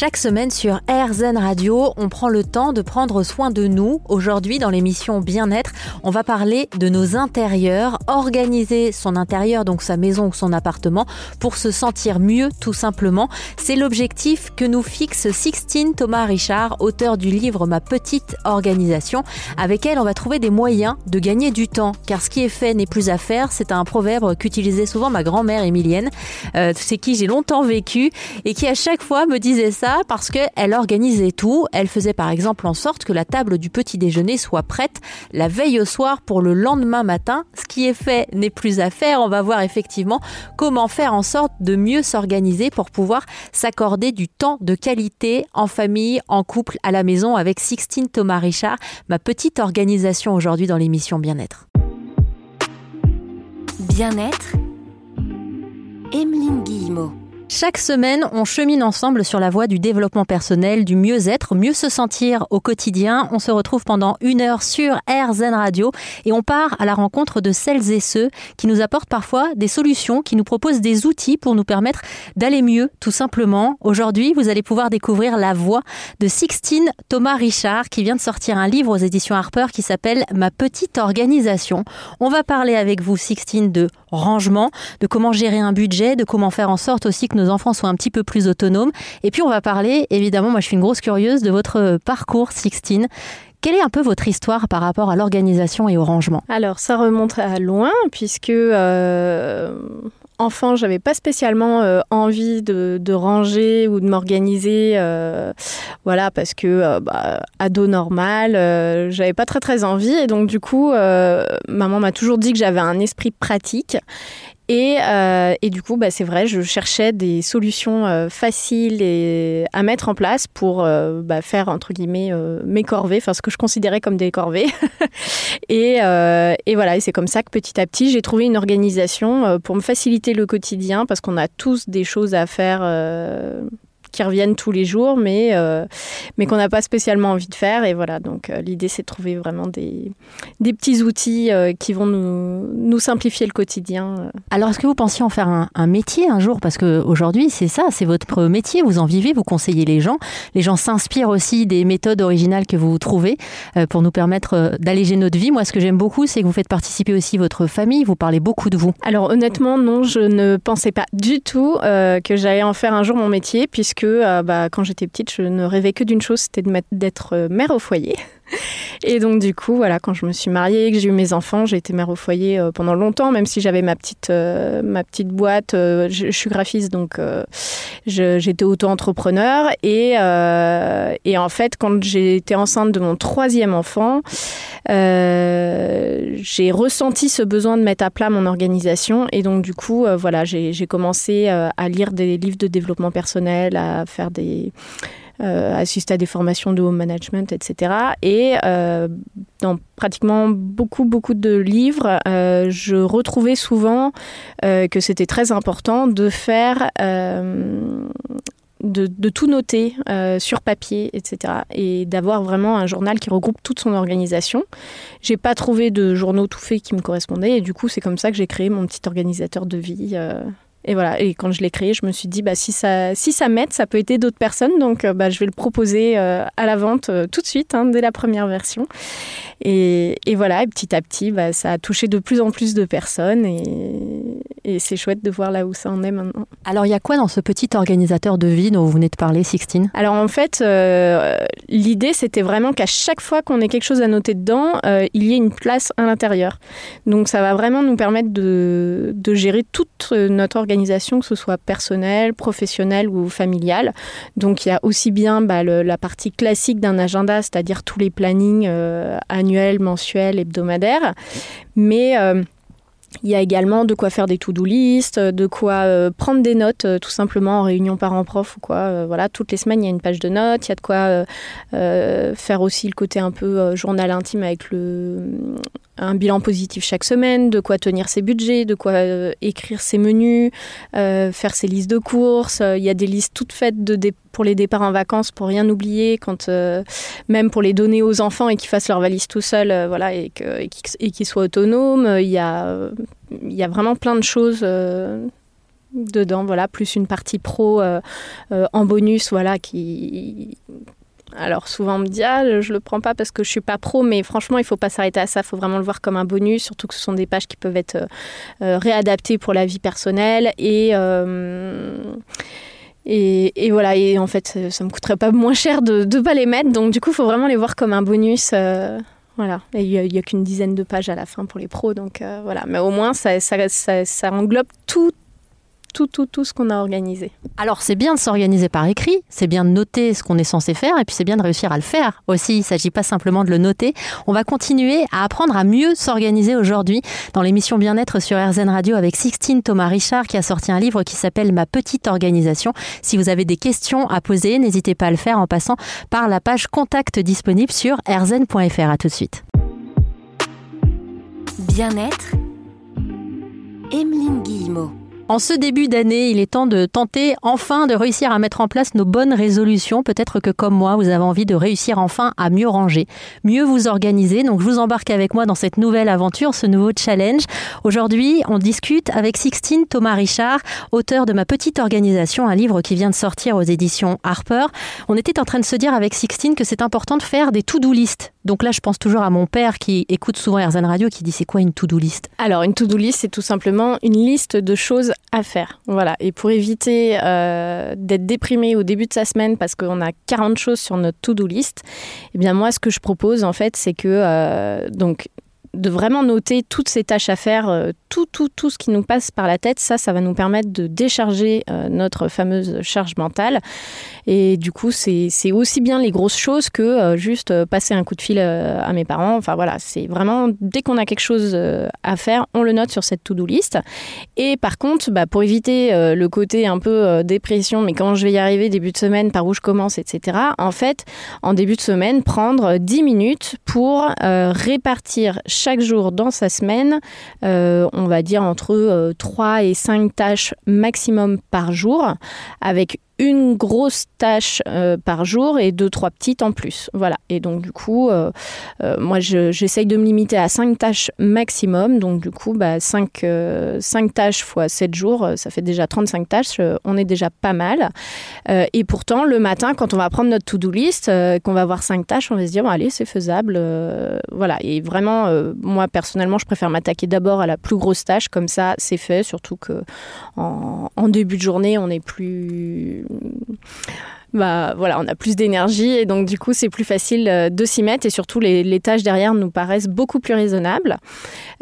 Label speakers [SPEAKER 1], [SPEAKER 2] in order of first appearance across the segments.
[SPEAKER 1] Chaque semaine sur RZN Radio, on prend le temps de prendre soin de nous. Aujourd'hui, dans l'émission Bien-être, on va parler de nos intérieurs, organiser son intérieur, donc sa maison ou son appartement, pour se sentir mieux tout simplement. C'est l'objectif que nous fixe Sixtine Thomas Richard, auteur du livre Ma petite organisation. Avec elle, on va trouver des moyens de gagner du temps, car ce qui est fait n'est plus à faire. C'est un proverbe qu'utilisait souvent ma grand-mère Émilienne, euh, c'est qui j'ai longtemps vécu et qui à chaque fois me disait ça parce qu'elle organisait tout. Elle faisait par exemple en sorte que la table du petit déjeuner soit prête la veille au soir pour le lendemain matin. Ce qui est fait n'est plus à faire. On va voir effectivement comment faire en sorte de mieux s'organiser pour pouvoir s'accorder du temps de qualité en famille, en couple, à la maison avec Sixtine Thomas Richard, ma petite organisation aujourd'hui dans l'émission Bien-être.
[SPEAKER 2] Bien-être. Emeline Guillemot.
[SPEAKER 1] Chaque semaine, on chemine ensemble sur la voie du développement personnel, du mieux-être, mieux se sentir au quotidien. On se retrouve pendant une heure sur RZN Radio et on part à la rencontre de celles et ceux qui nous apportent parfois des solutions, qui nous proposent des outils pour nous permettre d'aller mieux, tout simplement. Aujourd'hui, vous allez pouvoir découvrir la voix de Sixtine Thomas Richard qui vient de sortir un livre aux éditions Harper qui s'appelle Ma petite organisation. On va parler avec vous, Sixtine, de rangement, de comment gérer un budget, de comment faire en sorte aussi que nos enfants soient un petit peu plus autonomes. Et puis on va parler, évidemment, moi je suis une grosse curieuse de votre parcours, Sixtine. Quelle est un peu votre histoire par rapport à l'organisation et au rangement?
[SPEAKER 3] Alors ça remonte à loin puisque euh, enfant j'avais pas spécialement euh, envie de, ranger ou de m'organiser, euh, voilà parce que euh, bah, ado normal, j'avais pas très très envie. Et donc du coup maman m'a toujours dit que j'avais un esprit pratique et, euh, et, du coup, bah, c'est vrai, je cherchais des solutions euh, faciles et à mettre en place pour euh, bah, faire, entre guillemets, euh, mes corvées, enfin ce que je considérais comme des corvées. et, euh, et, voilà, et c'est comme ça que petit à petit, j'ai trouvé une organisation euh, pour me faciliter le quotidien, parce qu'on a tous des choses à faire qui reviennent tous les jours, mais, euh, mais qu'on n'a pas spécialement envie de faire. Et voilà, donc euh, l'idée, c'est de trouver vraiment des, des petits outils euh, qui vont nous, nous simplifier le quotidien.
[SPEAKER 1] Alors, est-ce que vous pensiez en faire un, un métier un jour? Parce qu'aujourd'hui, c'est ça, c'est votre métier, vous en vivez, vous conseillez les gens. Les gens s'inspirent aussi des méthodes originales que vous trouvez pour nous permettre d'alléger notre vie. Moi, ce que j'aime beaucoup, c'est que vous faites participer aussi votre famille, vous parlez beaucoup de vous.
[SPEAKER 3] Alors, honnêtement, non, je ne pensais pas du tout que j'allais en faire un jour mon métier, puisque euh, bah, quand j'étais petite, je ne rêvais que d'une chose, c'était d'être euh, mère au foyer. Et donc du coup, voilà, quand je me suis mariée, que j'ai eu mes enfants, j'ai été mère au foyer euh, pendant longtemps, même si j'avais ma petite euh, ma petite boîte. Euh, je, suis graphiste, donc j'étais auto-entrepreneur. Et, et en fait, quand j'étais enceinte de mon troisième enfant, j'ai ressenti ce besoin de mettre à plat mon organisation. Et donc du coup, voilà, j'ai commencé à lire des livres de développement personnel, à faire des euh, assister à des formations de home management, etc. Et euh, dans pratiquement beaucoup, beaucoup de livres, euh, je retrouvais souvent que c'était très important de faire... De, tout noter sur papier, etc. Et d'avoir vraiment un journal qui regroupe toute son organisation. J'ai pas trouvé de journaux tout faits qui me correspondaient et du coup c'est comme ça que j'ai créé mon petit organisateur de vie. Et voilà, et quand je l'ai créé, je me suis dit, bah, si ça, si ça m'aide, ça peut aider d'autres personnes. Donc, euh, bah, je vais le proposer euh, à la vente euh, tout de suite, hein, dès la première version. Et, voilà, et petit à petit, bah, ça a touché de plus en plus de personnes. Et, et c'est chouette de voir là où ça en est maintenant.
[SPEAKER 1] Alors, il y a quoi dans ce petit organisateur de vie dont vous venez de parler, Sixtine?
[SPEAKER 3] Alors, en fait, euh, l'idée, c'était vraiment qu'à chaque fois qu'on ait quelque chose à noter dedans, euh, il y ait une place à l'intérieur. Donc, ça va vraiment nous permettre de, de gérer toute notre organisation que ce soit personnelle, professionnelle ou familiale. Donc il y a aussi bien bah, le, la partie classique d'un agenda, c'est-à-dire tous les plannings euh, annuels, mensuels, hebdomadaires. Mais euh, il y a également de quoi faire des to-do list, de quoi euh, prendre des notes euh, tout simplement en réunion parents-prof ou quoi. Euh, voilà, toutes les semaines, il y a une page de notes. Il y a de quoi euh, euh, faire aussi le côté un peu euh, journal intime avec le, un bilan positif chaque semaine, de quoi tenir ses budgets, de quoi euh, écrire ses menus, euh, faire ses listes de courses. Il y a des listes toutes faites de, des pour les départs en vacances, pour rien oublier, quand même pour les donner aux enfants et qu'ils fassent leur valise tout seuls, voilà, et qu'ils soient autonomes. Il y a, il vraiment plein de choses dedans, voilà, plus une partie pro en bonus, voilà, qui alors souvent on me dit ah je le prends pas parce que je suis pas pro, mais franchement il faut pas s'arrêter à ça, il faut vraiment le voir comme un bonus, surtout que ce sont des pages qui peuvent être euh, euh, réadaptées pour la vie personnelle et euh, et, voilà, et en fait, ça me coûterait pas moins cher de ne pas les mettre. Donc, du coup, il faut vraiment les voir comme un bonus. voilà. Et il n'y a, qu'une dizaine de pages à la fin pour les pros. Donc, voilà. Mais au moins, ça englobe tout, tout, tout, tout ce qu'on a organisé.
[SPEAKER 1] Alors c'est bien de s'organiser par écrit, c'est bien de noter ce qu'on est censé faire et puis c'est bien de réussir à le faire aussi. Il ne s'agit pas simplement de le noter. On va continuer à apprendre à mieux s'organiser aujourd'hui dans l'émission Bien-être sur RZN Radio avec Sixtine Thomas Richard qui a sorti un livre qui s'appelle Ma petite organisation. Si vous avez des questions à poser, n'hésitez pas à le faire en passant par la page contact disponible sur rzn.fr. À tout de suite.
[SPEAKER 2] Bien-être, Emeline Guillemot.
[SPEAKER 1] En ce début d'année, il est temps de tenter enfin de réussir à mettre en place nos bonnes résolutions. Peut-être que comme moi, vous avez envie de réussir enfin à mieux ranger, mieux vous organiser. Donc je vous embarque avec moi dans cette nouvelle aventure, ce nouveau challenge. Aujourd'hui, on discute avec Sixtine Thomas Richard, auteur de Ma petite organisation, un livre qui vient de sortir aux éditions Harper. On était en train de se dire avec Sixtine que c'est important de faire des to-do list donc là, je pense toujours à mon père qui écoute souvent RZN Radio qui dit c'est quoi une to-do list?
[SPEAKER 3] Alors une to-do list, c'est tout simplement une liste de choses à faire. Voilà. Et pour éviter euh, d'être déprimé au début de sa semaine parce qu'on a 40 choses sur notre to-do list, eh bien moi, ce que je propose en fait, c'est que euh, donc de vraiment noter toutes ces tâches à faire, euh, tout, tout, tout ce qui nous passe par la tête, ça, ça va nous permettre de décharger euh, notre fameuse charge mentale. Et du coup, c'est aussi bien les grosses choses que euh, juste passer un coup de fil à mes parents. Enfin voilà, c'est vraiment, dès qu'on a quelque chose à faire, on le note sur cette to-do list. Et par contre, bah, pour éviter le côté un peu dépression, mais quand je vais y arriver, début de semaine, par où je commence, etc., en fait, en début de semaine, prendre 10 minutes pour répartir chaque jour dans sa semaine, euh, on va dire entre 3 euh, et 5 tâches maximum par jour, avec une grosse tâche euh, par jour et deux, trois petites en plus. Voilà. Et donc, du coup, euh, euh, moi, j'essaye de me limiter à cinq tâches maximum. Donc, du coup, bah, 5, tâches fois 7 jours, ça fait déjà 35 tâches. on est déjà pas mal. et pourtant, le matin, quand on va prendre notre to-do list, qu'on va voir cinq tâches, on va se dire, bon, allez, c'est faisable. voilà. Et vraiment, moi, personnellement, je préfère m'attaquer d'abord à la plus grosse tâche. Comme ça, c'est fait. Surtout que en, en début de journée, on est plus bah voilà, on a plus d'énergie et donc du coup c'est plus facile euh, de s'y mettre et surtout les, tâches derrière nous paraissent beaucoup plus raisonnables.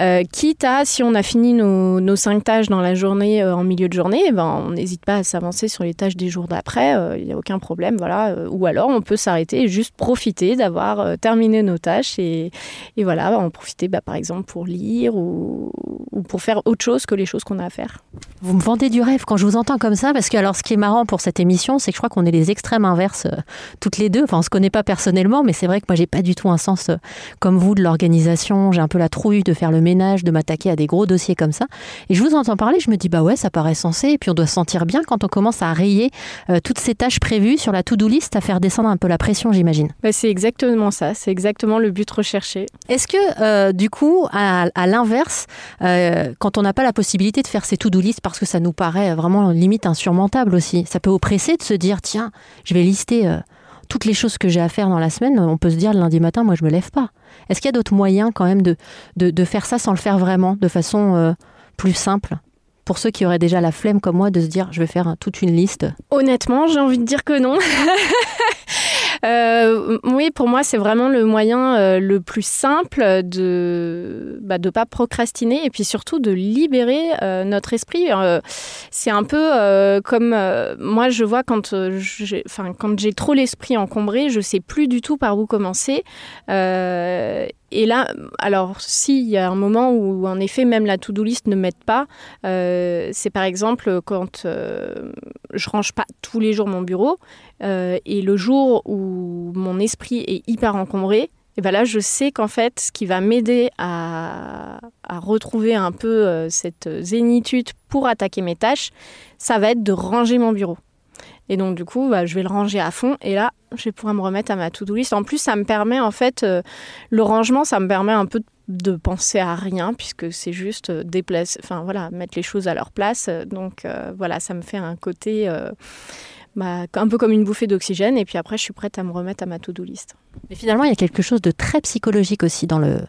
[SPEAKER 3] Euh, quitte à, si on a fini nos, cinq tâches dans la journée, euh, en milieu de journée, eh ben, on n'hésite pas à s'avancer sur les tâches des jours d'après, il n'y a aucun problème, voilà. ou alors on peut s'arrêter et juste profiter d'avoir terminé nos tâches et, voilà, en profiter bah, par exemple pour lire ou, ou pour faire autre chose que les choses qu'on a à faire.
[SPEAKER 1] Vous me vendez du rêve quand je vous entends comme ça, parce que alors ce qui est marrant pour cette émission, c'est que je crois qu'on est les extrêmes inverses euh, toutes les deux. Enfin, on se connaît pas personnellement, mais c'est vrai que moi, j'ai pas du tout un sens euh, comme vous de l'organisation. J'ai un peu la trouille de faire le ménage, de m'attaquer à des gros dossiers comme ça. Et je vous entends parler, je me dis, bah ouais, ça paraît sensé. Et puis on doit se sentir bien quand on commence à rayer euh, toutes ces tâches prévues sur la to-do list, à faire descendre un peu la pression, j'imagine.
[SPEAKER 3] Bah, c'est exactement ça. C'est exactement le but recherché.
[SPEAKER 1] Est-ce que, du coup, à, l'inverse, quand on n'a pas la possibilité de faire ces to-do list parce que ça nous paraît vraiment limite insurmontable aussi, ça peut oppresser de se dire, tiens, je vais lister euh, toutes les choses que j'ai à faire dans la semaine. On peut se dire le lundi matin, moi je me lève pas. Est-ce qu'il y a d'autres moyens quand même de, de, faire ça sans le faire vraiment, de façon euh, plus simple pour ceux qui auraient déjà la flemme comme moi de se dire je vais faire toute une liste?
[SPEAKER 3] Honnêtement, j'ai envie de dire que non. Euh, oui, pour moi, c'est vraiment le moyen euh, le plus simple de ne bah, de pas procrastiner et puis surtout de libérer euh, notre esprit. c'est un peu comme moi, je vois quand j'ai, quand j'ai trop l'esprit encombré, je sais plus du tout par où commencer. Et là, alors s'il y a un moment où en effet même la to-do list ne m'aide pas, c'est par exemple quand je range pas tous les jours mon bureau et le jour où mon esprit est hyper encombré, et ben là, je sais qu'en fait, ce qui va m'aider à, retrouver un peu euh, cette zénitude pour attaquer mes tâches, ça va être de ranger mon bureau. Et donc, du coup, bah, je vais le ranger à fond. Et là, je vais pouvoir me remettre à ma to-do list. En plus, ça me permet, en fait, euh, le rangement, ça me permet un peu de penser à rien, puisque c'est juste euh, déplacer, enfin voilà, mettre les choses à leur place. Donc, euh, voilà, ça me fait un côté. Bah, un peu comme une bouffée d'oxygène, et puis après, je suis prête à me remettre à ma to-do list.
[SPEAKER 1] Mais finalement, il y a quelque chose de très psychologique aussi dans le,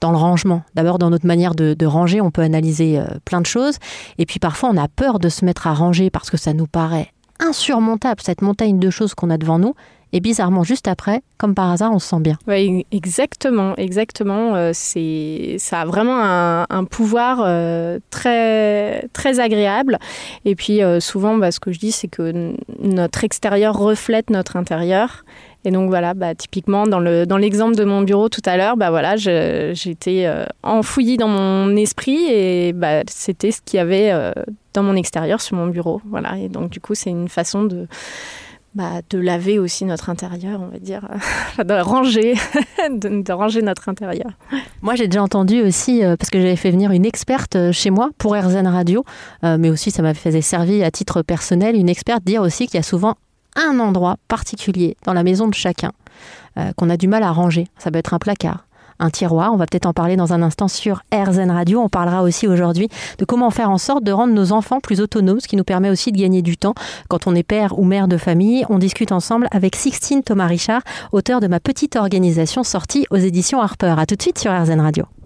[SPEAKER 1] dans le rangement. D'abord, dans notre manière de, de, ranger, on peut analyser plein de choses. Et puis parfois, on a peur de se mettre à ranger parce que ça nous paraît insurmontable, cette montagne de choses qu'on a devant nous. Et bizarrement, juste après, comme par hasard, on se sent bien.
[SPEAKER 3] Oui, exactement, exactement. Euh, ça a vraiment un, pouvoir euh, très, très agréable. Et puis euh, souvent, bah, ce que je dis, c'est que notre extérieur reflète notre intérieur. Et donc voilà, bah, typiquement dans le dans l'exemple de mon bureau tout à l'heure, bah voilà, j'étais enfouillie dans mon esprit et c'était ce qu'il y avait dans mon extérieur sur mon bureau, voilà. Et donc du coup, c'est une façon de bah, de laver aussi notre intérieur, on va dire, de ranger, de, ranger notre intérieur.
[SPEAKER 1] Moi, j'ai déjà entendu aussi, euh, parce que j'avais fait venir une experte euh, chez moi pour RZN Radio, euh, mais aussi ça m'avait servi à titre personnel, une experte dire aussi qu'il y a souvent un endroit particulier dans la maison de chacun euh, qu'on a du mal à ranger. Ça peut être un placard, un tiroir. On va peut-être en parler dans un instant sur RZN Radio. On parlera aussi aujourd'hui de comment faire en sorte de rendre nos enfants plus autonomes, ce qui nous permet aussi de gagner du temps quand on est père ou mère de famille. On discute ensemble avec Sixtine Thomas Richard, auteur de Ma petite organisation sortie aux éditions Harper. A tout de suite sur RZN Radio.